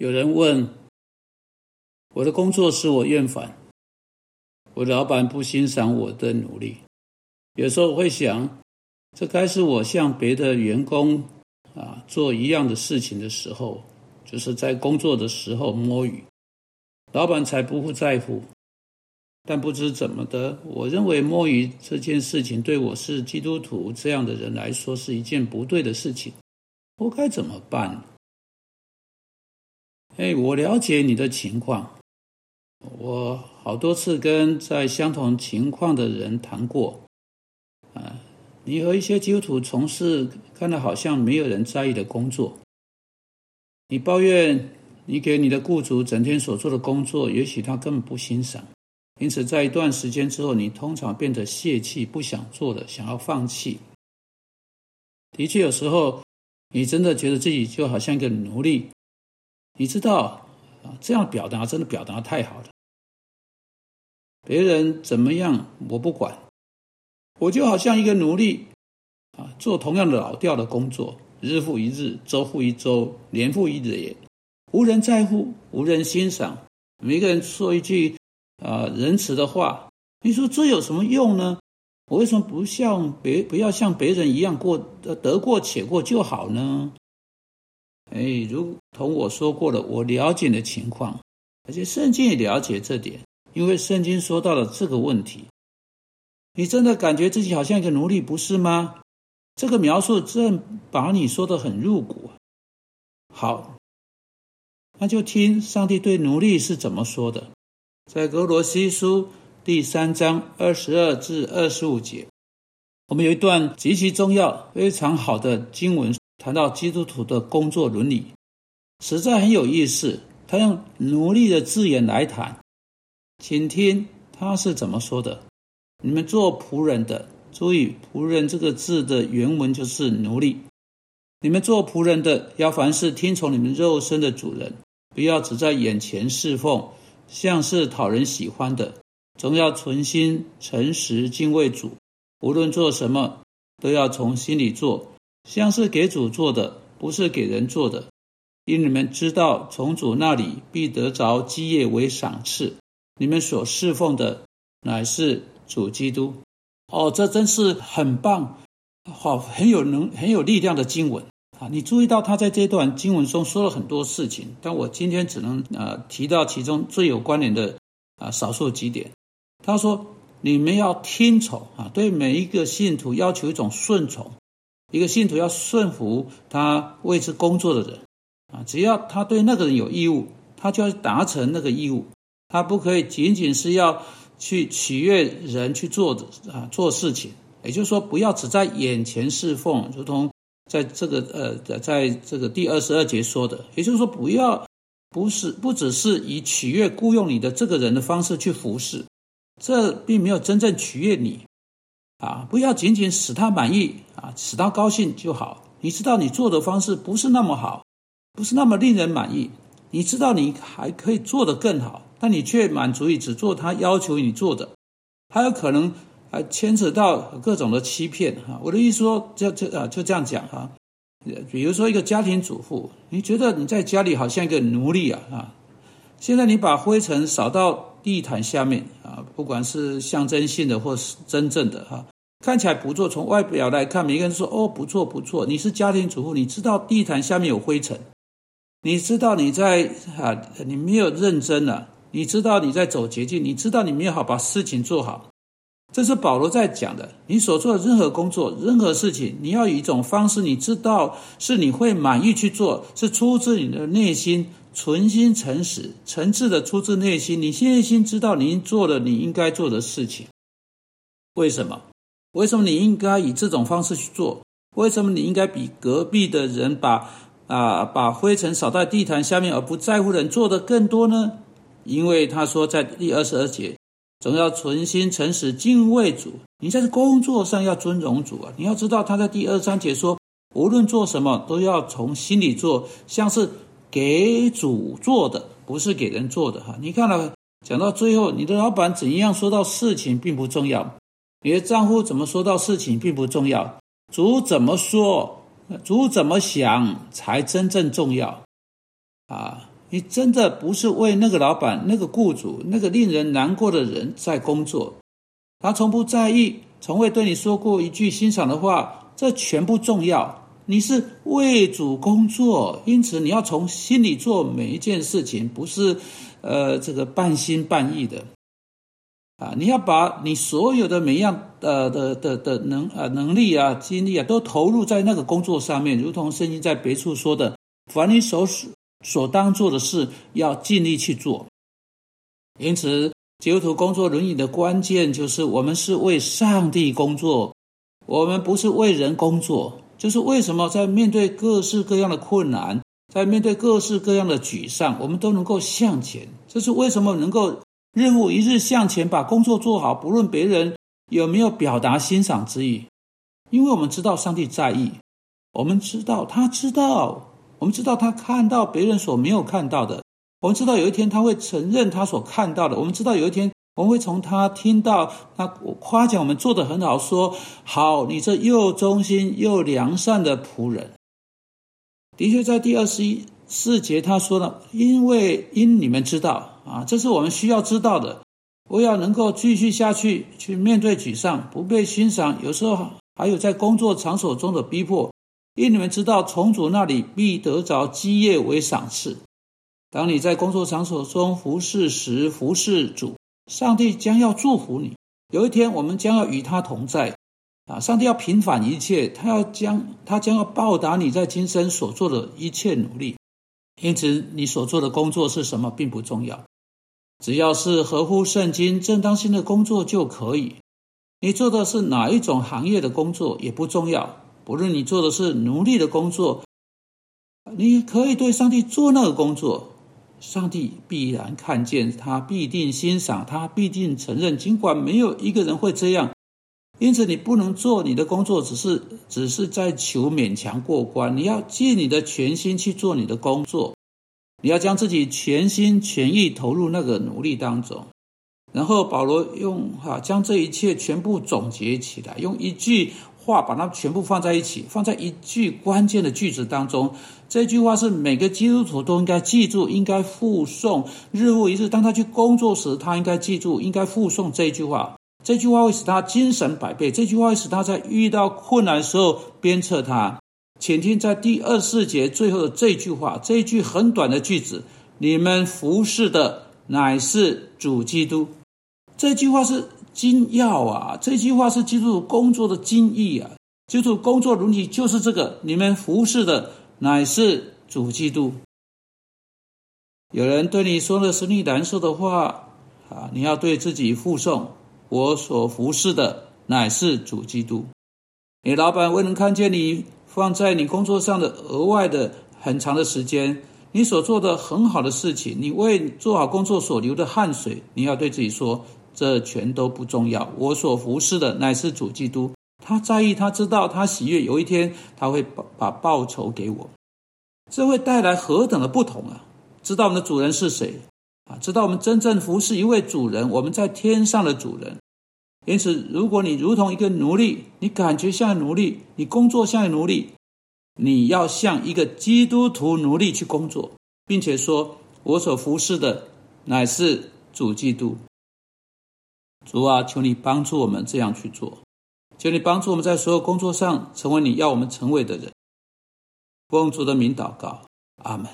有人问：我的工作使我厌烦，我老板不欣赏我的努力。有时候我会想，这该是我向别的员工啊做一样的事情的时候，就是在工作的时候摸鱼，老板才不会在乎。但不知怎么的，我认为摸鱼这件事情对我是基督徒这样的人来说是一件不对的事情。我该怎么办？哎，我了解你的情况。我好多次跟在相同情况的人谈过。啊，你和一些基督徒从事看到好像没有人在意的工作。你抱怨你给你的雇主整天所做的工作，也许他根本不欣赏。因此，在一段时间之后，你通常变得泄气，不想做了，想要放弃。的确，有时候你真的觉得自己就好像一个奴隶。你知道啊，这样表达真的表达太好了。别人怎么样我不管，我就好像一个奴隶啊，做同样的老调的工作，日复一日，周复一周，年复一年，无人在乎，无人欣赏。每个人说一句啊仁慈的话，你说这有什么用呢？我为什么不像别不要像别人一样过得过且过就好呢？哎，如同我说过的，我了解的情况，而且圣经也了解这点，因为圣经说到了这个问题。你真的感觉自己好像一个奴隶，不是吗？这个描述正把你说的很入骨。好，那就听上帝对奴隶是怎么说的，在格罗西书第三章二十二至二十五节，我们有一段极其重要、非常好的经文。谈到基督徒的工作伦理，实在很有意思。他用奴隶的字眼来谈，请听他是怎么说的：“你们做仆人的，注意‘仆人’这个字的原文就是奴隶。你们做仆人的，要凡事听从你们肉身的主人，不要只在眼前侍奉，像是讨人喜欢的，总要存心诚实敬畏主。无论做什么，都要从心里做。”像是给主做的，不是给人做的，因你们知道，从主那里必得着基业为赏赐。你们所侍奉的乃是主基督。哦，这真是很棒，好，很有能、很有力量的经文啊！你注意到他在这段经文中说了很多事情，但我今天只能呃提到其中最有关联的啊少数几点。他说：“你们要听从啊，对每一个信徒要求一种顺从。”一个信徒要顺服他为之工作的人，啊，只要他对那个人有义务，他就要达成那个义务。他不可以仅仅是要去取悦人去做的啊做事情，也就是说，不要只在眼前侍奉，如同在这个呃，在这个第二十二节说的，也就是说，不要不是不只是以取悦雇佣你的这个人的方式去服侍，这并没有真正取悦你。啊，不要仅仅使他满意啊，使他高兴就好。你知道你做的方式不是那么好，不是那么令人满意。你知道你还可以做得更好，但你却满足于只做他要求你做的，还有可能还牵扯到各种的欺骗哈。我的意思说，就就啊就这样讲哈。比如说一个家庭主妇，你觉得你在家里好像一个奴隶啊啊，现在你把灰尘扫到地毯下面啊，不管是象征性的或是真正的哈。看起来不错，从外表来看，每个人说：“哦，不错不错。”你是家庭主妇，你知道地毯下面有灰尘，你知道你在啊，你没有认真了，你知道你在走捷径，你知道你没有好把事情做好。这是保罗在讲的。你所做的任何工作、任何事情，你要以一种方式，你知道是你会满意去做，是出自你的内心，存心诚实、诚挚的出自内心。你内心知道您做了你应该做的事情，为什么？为什么你应该以这种方式去做？为什么你应该比隔壁的人把啊把灰尘扫在地毯下面而不在乎人做的更多呢？因为他说在第二十二节，总要存心诚实敬畏主。你在工作上要尊荣主啊！你要知道他在第二章节说，无论做什么都要从心里做，像是给主做的，不是给人做的哈。你看了讲到最后，你的老板怎样说到事情并不重要。你的丈夫怎么说到事情并不重要，主怎么说，主怎么想才真正重要啊！你真的不是为那个老板、那个雇主、那个令人难过的人在工作。他从不在意，从未对你说过一句欣赏的话，这全不重要。你是为主工作，因此你要从心里做每一件事情，不是呃这个半心半意的啊！你要把你所有的每样呃的的的能呃能力啊、精力啊，都投入在那个工作上面，如同圣经在别处说的：“凡你所所当做的事，要尽力去做。”因此，基督徒工作轮椅的关键就是：我们是为上帝工作，我们不是为人工作。就是为什么在面对各式各样的困难，在面对各式各样的沮丧，我们都能够向前。这是为什么能够日复一日向前，把工作做好，不论别人有没有表达欣赏之意，因为我们知道上帝在意，我们知道他知道，我们知道他看到别人所没有看到的，我们知道有一天他会承认他所看到的，我们知道有一天。我们会从他听到他夸奖我们做的很好，说好，你这又忠心又良善的仆人。的确，在第二十一四节他说了，因为因你们知道啊，这是我们需要知道的。我要能够继续下去，去面对沮丧，不被欣赏，有时候还有在工作场所中的逼迫。因为你们知道，从主那里必得着基业为赏赐。当你在工作场所中服侍时，服侍主。上帝将要祝福你。有一天，我们将要与他同在。啊，上帝要平反一切，他要将他将要报答你在今生所做的一切努力。因此，你所做的工作是什么并不重要，只要是合乎圣经、正当性的工作就可以。你做的是哪一种行业的工作也不重要，不论你做的是奴隶的工作，你可以对上帝做那个工作。上帝必然看见他，必定欣赏他，必定承认。尽管没有一个人会这样，因此你不能做你的工作，只是只是在求勉强过关。你要尽你的全心去做你的工作，你要将自己全心全意投入那个努力当中。然后保罗用哈将这一切全部总结起来，用一句。话把它全部放在一起，放在一句关键的句子当中。这句话是每个基督徒都应该记住，应该附送，日复一日。当他去工作时，他应该记住，应该附送这句话。这句话会使他精神百倍。这句话会使他在遇到困难的时候鞭策他。请听，在第二四节最后的这句话，这一句很短的句子：“你们服侍的乃是主基督。”这句话是。精要啊！这句话是基督工作的精义啊！基督工作伦理就是这个：你们服侍的乃是主基督。有人对你说了使你难受的话啊，你要对自己附送：我所服侍的乃是主基督。你老板未能看见你放在你工作上的额外的很长的时间，你所做的很好的事情，你为做好工作所流的汗水，你要对自己说。这全都不重要。我所服侍的乃是主基督，他在意，他知道，他喜悦。有一天，他会把把报酬给我。这会带来何等的不同啊！知道我们的主人是谁啊？知道我们真正服侍一位主人，我们在天上的主人。因此，如果你如同一个奴隶，你感觉像奴隶，你工作像奴隶，你要像一个基督徒奴隶去工作，并且说：“我所服侍的乃是主基督。”主啊，求你帮助我们这样去做，求你帮助我们在所有工作上成为你要我们成为的人。奉主的名祷告，阿门。